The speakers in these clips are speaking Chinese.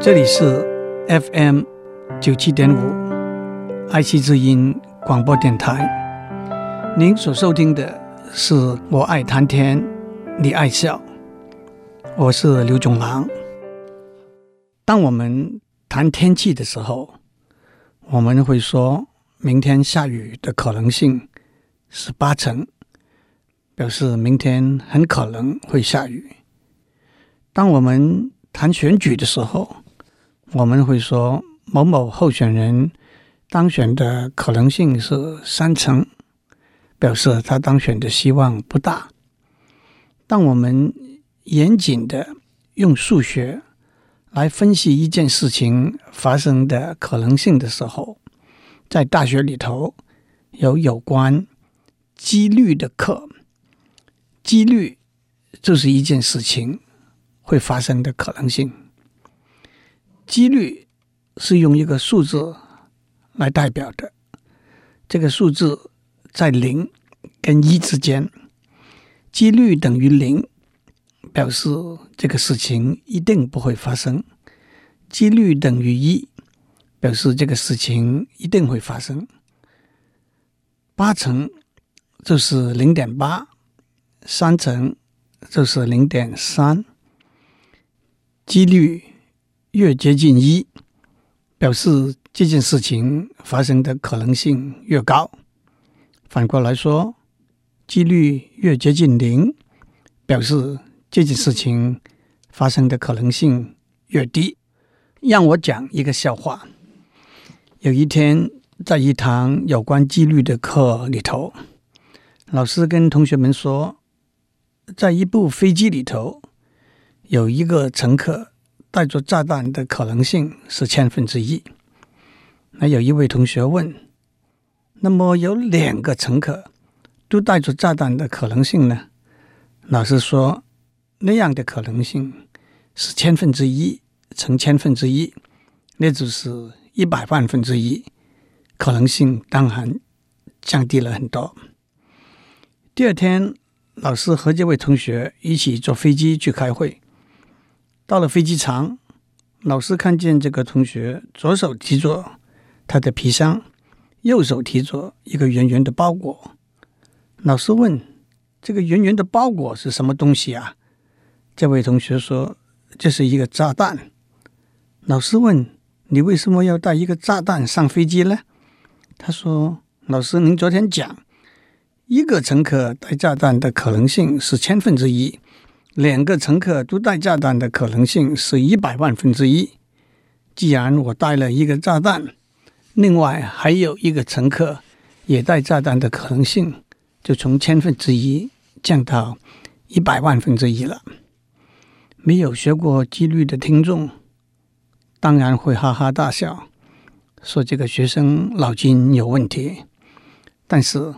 这里是 FM 九七点五爱惜之音广播电台。您所收听的是《我爱谈天，你爱笑》，我是刘总郎。当我们谈天气的时候，我们会说明天下雨的可能性是八成，表示明天很可能会下雨。当我们谈选举的时候，我们会说某某候选人当选的可能性是三成，表示他当选的希望不大。当我们严谨的用数学来分析一件事情发生的可能性的时候，在大学里头有有关几率的课，几率就是一件事情会发生的可能性。几率是用一个数字来代表的，这个数字在零跟一之间，几率等于零，表示这个事情一定不会发生；几率等于一，表示这个事情一定会发生。八成就是零点八，三成就是零点三，几率。越接近一，表示这件事情发生的可能性越高。反过来说，几率越接近零，表示这件事情发生的可能性越低。让我讲一个笑话。有一天，在一堂有关几率的课里头，老师跟同学们说，在一部飞机里头，有一个乘客。带着炸弹的可能性是千分之一。那有一位同学问：“那么有两个乘客都带着炸弹的可能性呢？”老师说：“那样的可能性是千分之一乘千分之一，那就是一百万分之一，可能性当然降低了很多。”第二天，老师和这位同学一起坐飞机去开会。到了飞机场，老师看见这个同学左手提着他的皮箱，右手提着一个圆圆的包裹。老师问：“这个圆圆的包裹是什么东西啊？”这位同学说：“这是一个炸弹。”老师问：“你为什么要带一个炸弹上飞机呢？”他说：“老师，您昨天讲，一个乘客带炸弹的可能性是千分之一。”两个乘客都带炸弹的可能性是一百万分之一。既然我带了一个炸弹，另外还有一个乘客也带炸弹的可能性，就从千分之一降到一百万分之一了。没有学过几率的听众，当然会哈哈大笑，说这个学生脑筋有问题。但是，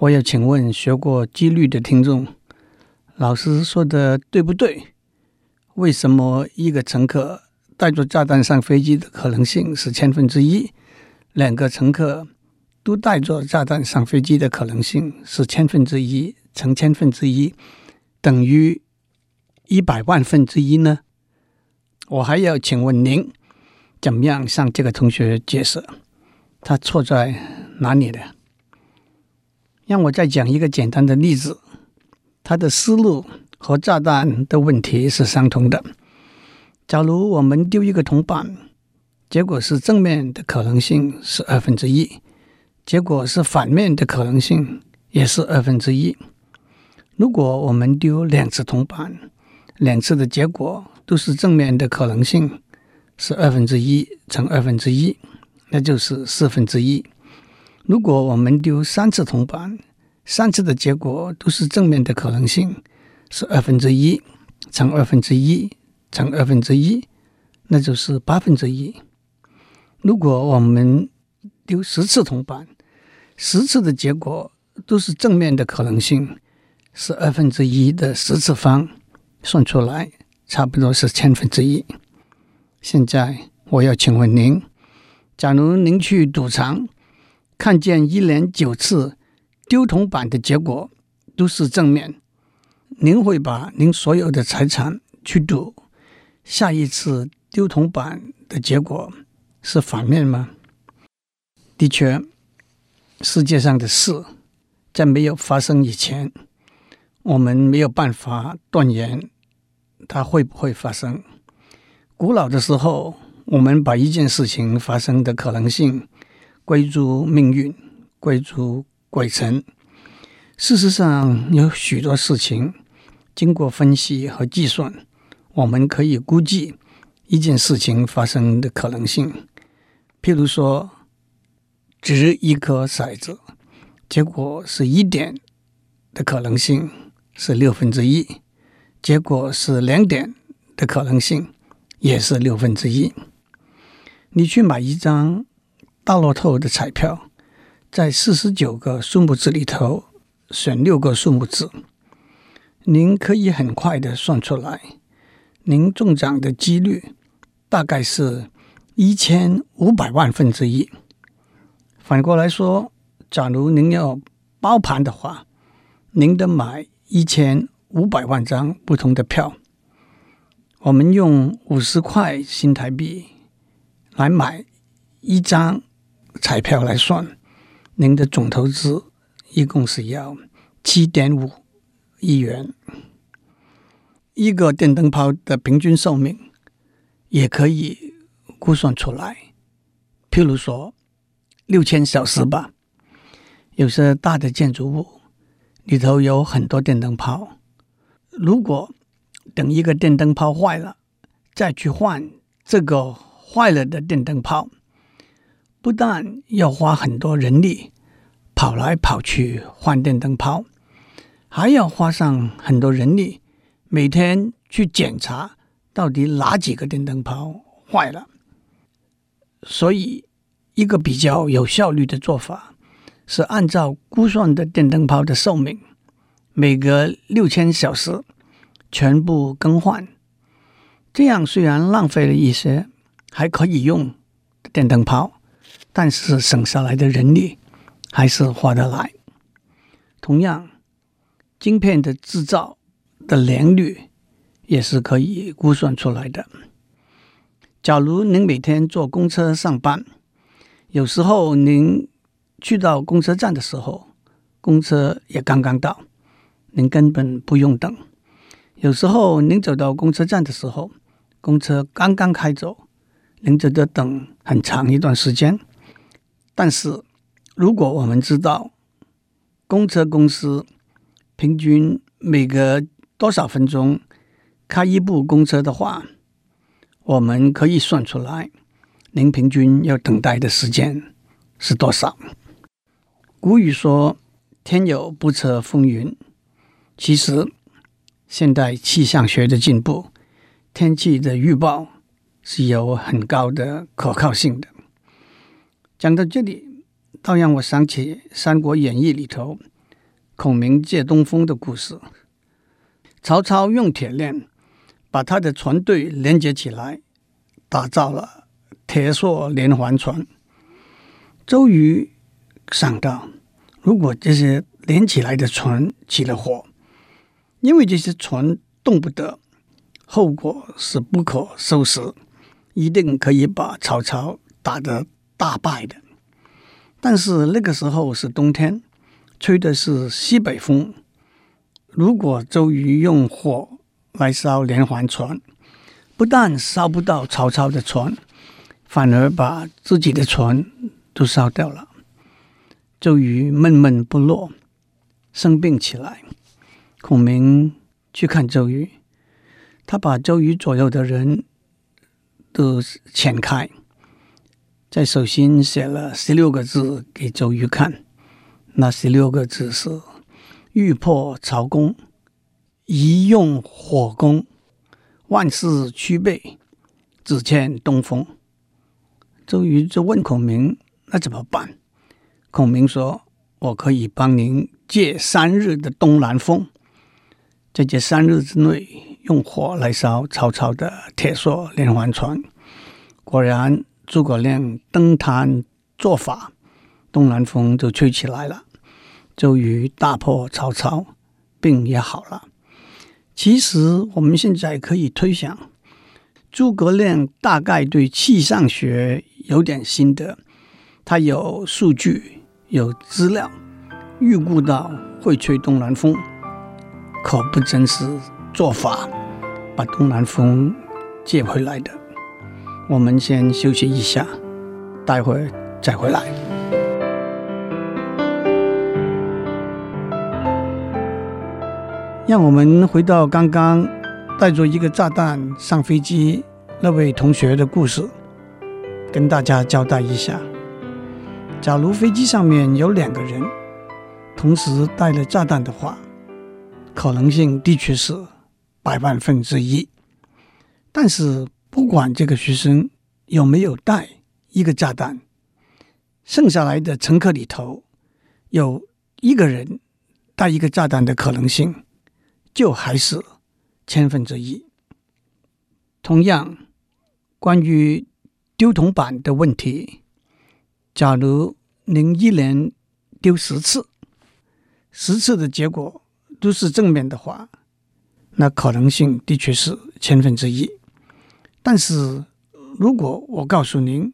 我要请问学过几率的听众。老师说的对不对？为什么一个乘客带着炸弹上飞机的可能性是千分之一，两个乘客都带着炸弹上飞机的可能性是千分之一乘千分之一等于一百万分之一呢？我还要请问您，怎么样向这个同学解释？他错在哪里呢？让我再讲一个简单的例子。他的思路和炸弹的问题是相同的。假如我们丢一个铜板，结果是正面的可能性是二分之一，结果是反面的可能性也是二分之一。如果我们丢两次铜板，两次的结果都是正面的可能性是二分之一乘二分之一，那就是四分之一。如果我们丢三次铜板，三次的结果都是正面的可能性是二分之一乘二分之一乘二分之一，那就是八分之一。如果我们丢十次铜板，十次的结果都是正面的可能性是二分之一的十次方，算出来差不多是千分之一。现在我要请问您，假如您去赌场，看见一连九次。丢铜板的结果都是正面，您会把您所有的财产去赌，下一次丢铜板的结果是反面吗？的确，世界上的事在没有发生以前，我们没有办法断言它会不会发生。古老的时候，我们把一件事情发生的可能性归诸命运，归诸鬼城。事实上，有许多事情经过分析和计算，我们可以估计一件事情发生的可能性。譬如说，掷一颗骰子，结果是一点的可能性是六分之一，结果是两点的可能性也是六分之一。你去买一张大乐透的彩票，在四十九个数目字里头选六个数目字，您可以很快的算出来，您中奖的几率大概是一千五百万分之一。反过来说，假如您要包盘的话，您得买一千五百万张不同的票。我们用五十块新台币。来买一张彩票来算，您的总投资一共是要七点五亿元。一个电灯泡的平均寿命也可以估算出来，譬如说六千小时吧。有些大的建筑物里头有很多电灯泡，如果等一个电灯泡坏了，再去换这个。坏了的电灯泡，不但要花很多人力跑来跑去换电灯泡，还要花上很多人力每天去检查到底哪几个电灯泡坏了。所以，一个比较有效率的做法是按照估算的电灯泡的寿命，每隔六千小时全部更换。这样虽然浪费了一些。还可以用的电灯泡，但是省下来的人力还是划得来。同样，晶片的制造的良率也是可以估算出来的。假如您每天坐公车上班，有时候您去到公车站的时候，公车也刚刚到，您根本不用等。有时候您走到公车站的时候，公车刚刚开走。您就得等很长一段时间，但是如果我们知道公车公司平均每隔多少分钟开一部公车的话，我们可以算出来您平均要等待的时间是多少。古语说“天有不测风云”，其实现代气象学的进步，天气的预报。是有很高的可靠性的。讲到这里，倒让我想起《三国演义》里头孔明借东风的故事。曹操用铁链把他的船队连接起来，打造了铁索连环船。周瑜想到，如果这些连起来的船起了火，因为这些船动不得，后果是不可收拾。一定可以把曹操打得大败的，但是那个时候是冬天，吹的是西北风。如果周瑜用火来烧连环船，不但烧不到曹操的船，反而把自己的船都烧掉了。周瑜闷闷不乐，生病起来。孔明去看周瑜，他把周瑜左右的人。都遣开，在手心写了十六个字给周瑜看。那十六个字是：“欲破曹公，宜用火攻。万事俱备，只欠东风。”周瑜就问孔明：“那怎么办？”孔明说：“我可以帮您借三日的东南风，在这三日之内。”用火来烧曹操的铁索连环船，果然诸葛亮登坛作法，东南风就吹起来了。周瑜大破曹操，病也好了。其实我们现在可以推想，诸葛亮大概对气象学有点心得，他有数据，有资料，预估到会吹东南风，可不真是做法把东南风借回来的。我们先休息一下，待会儿再回来。让我们回到刚刚带着一个炸弹上飞机那位同学的故事，跟大家交代一下。假如飞机上面有两个人同时带了炸弹的话，可能性的确是百万分之一。但是不管这个学生有没有带一个炸弹，剩下来的乘客里头有一个人带一个炸弹的可能性。就还是千分之一。同样，关于丢铜板的问题，假如您一连丢十次，十次的结果都是正面的话，那可能性的确是千分之一。但是如果我告诉您，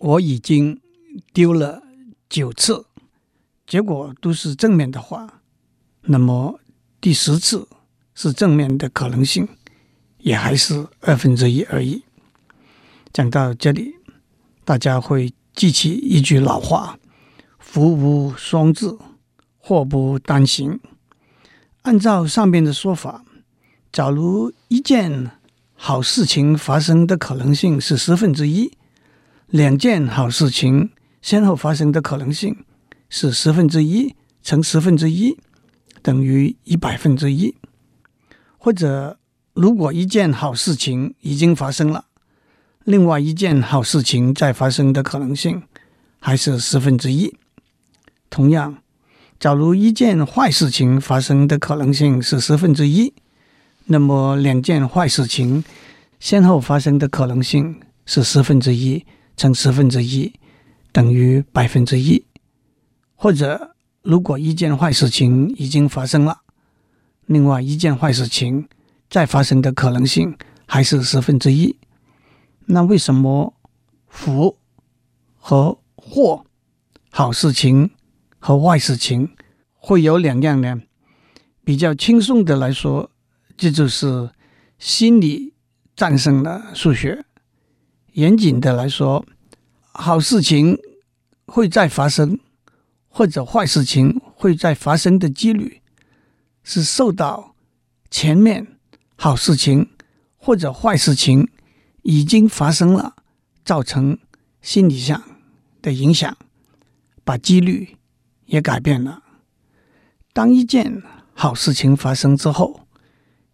我已经丢了九次，结果都是正面的话，那么。第十次是正面的可能性，也还是二分之一而已。讲到这里，大家会记起一句老话：“福无双至，祸不单行。”按照上面的说法，假如一件好事情发生的可能性是十分之一，两件好事情先后发生的可能性是十分之一乘十分之一。等于一百分之一，或者如果一件好事情已经发生了，另外一件好事情再发生的可能性还是十分之一。同样，假如一件坏事情发生的可能性是十分之一，那么两件坏事情先后发生的可能性是十分之一乘十分之一，等于百分之一，或者。如果一件坏事情已经发生了，另外一件坏事情再发生的可能性还是十分之一，那为什么福和祸、好事情和坏事情会有两样呢？比较轻松的来说，这就是心理战胜了数学；严谨的来说，好事情会再发生。或者坏事情会再发生的几率，是受到前面好事情或者坏事情已经发生了，造成心理上的影响，把几率也改变了。当一件好事情发生之后，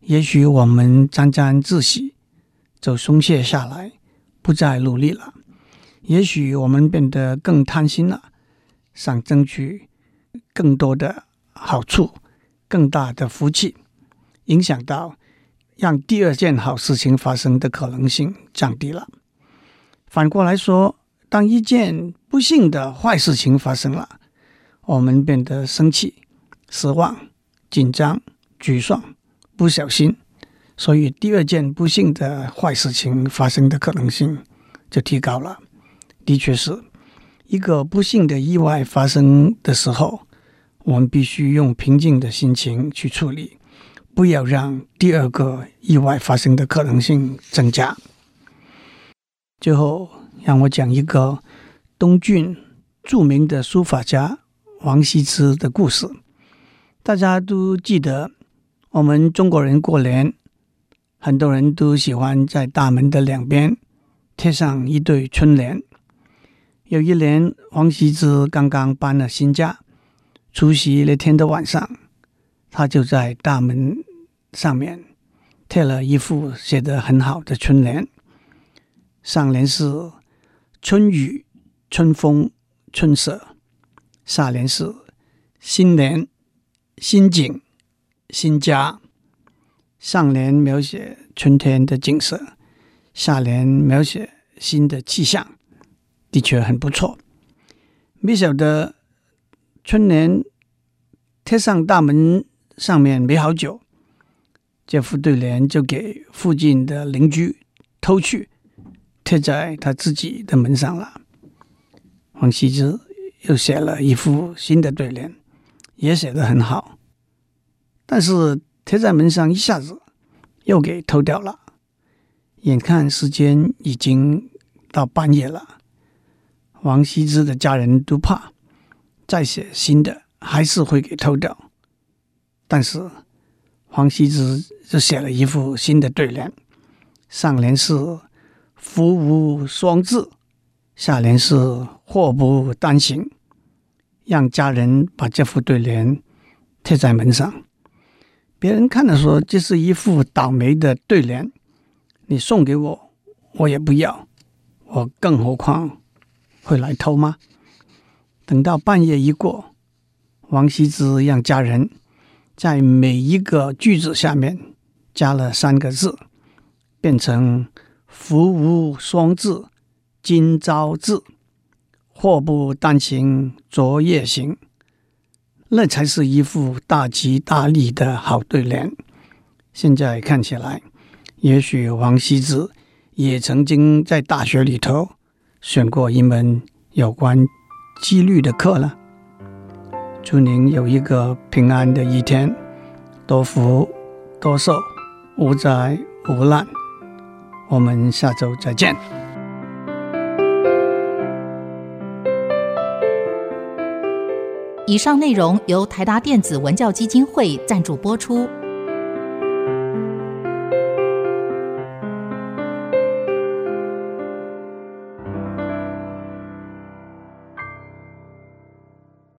也许我们沾沾自喜，就松懈下来，不再努力了；也许我们变得更贪心了。想争取更多的好处，更大的福气，影响到让第二件好事情发生的可能性降低了。反过来说，当一件不幸的坏事情发生了，我们变得生气、失望、紧张、沮丧、不小心，所以第二件不幸的坏事情发生的可能性就提高了。的确是。一个不幸的意外发生的时候，我们必须用平静的心情去处理，不要让第二个意外发生的可能性增加。最后，让我讲一个东郡著名的书法家王羲之的故事。大家都记得，我们中国人过年，很多人都喜欢在大门的两边贴上一对春联。有一年，王羲之刚刚搬了新家，除夕那天的晚上，他就在大门上面贴了一副写得很好的春联，上联是“春雨春风春色”，下联是“新年新景新家”。上联描写春天的景色，下联描写新的气象。的确很不错，没晓得春联贴上大门上面没好久，这副对联就给附近的邻居偷去，贴在他自己的门上了。王羲之又写了一副新的对联，也写得很好，但是贴在门上一下子又给偷掉了。眼看时间已经到半夜了，王羲之的家人都怕再写新的还是会给偷掉。但是王羲之就写了一副新的对联，上联是“福无双至”，下联是“祸不单行”，让家人把这副对联贴在门上。别人看了说：“这是一副倒霉的对联。”你送给我，我也不要。我更何况会来偷吗？等到半夜一过，王羲之让家人在每一个句子下面加了三个字，变成“福无双至，今朝至；祸不单行，昨夜行”。那才是一副大吉大利的好对联。现在看起来。也许王羲之也曾经在大学里头选过一门有关几率的课了。祝您有一个平安的一天，多福多寿，无灾无难。我们下周再见。以上内容由台达电子文教基金会赞助播出。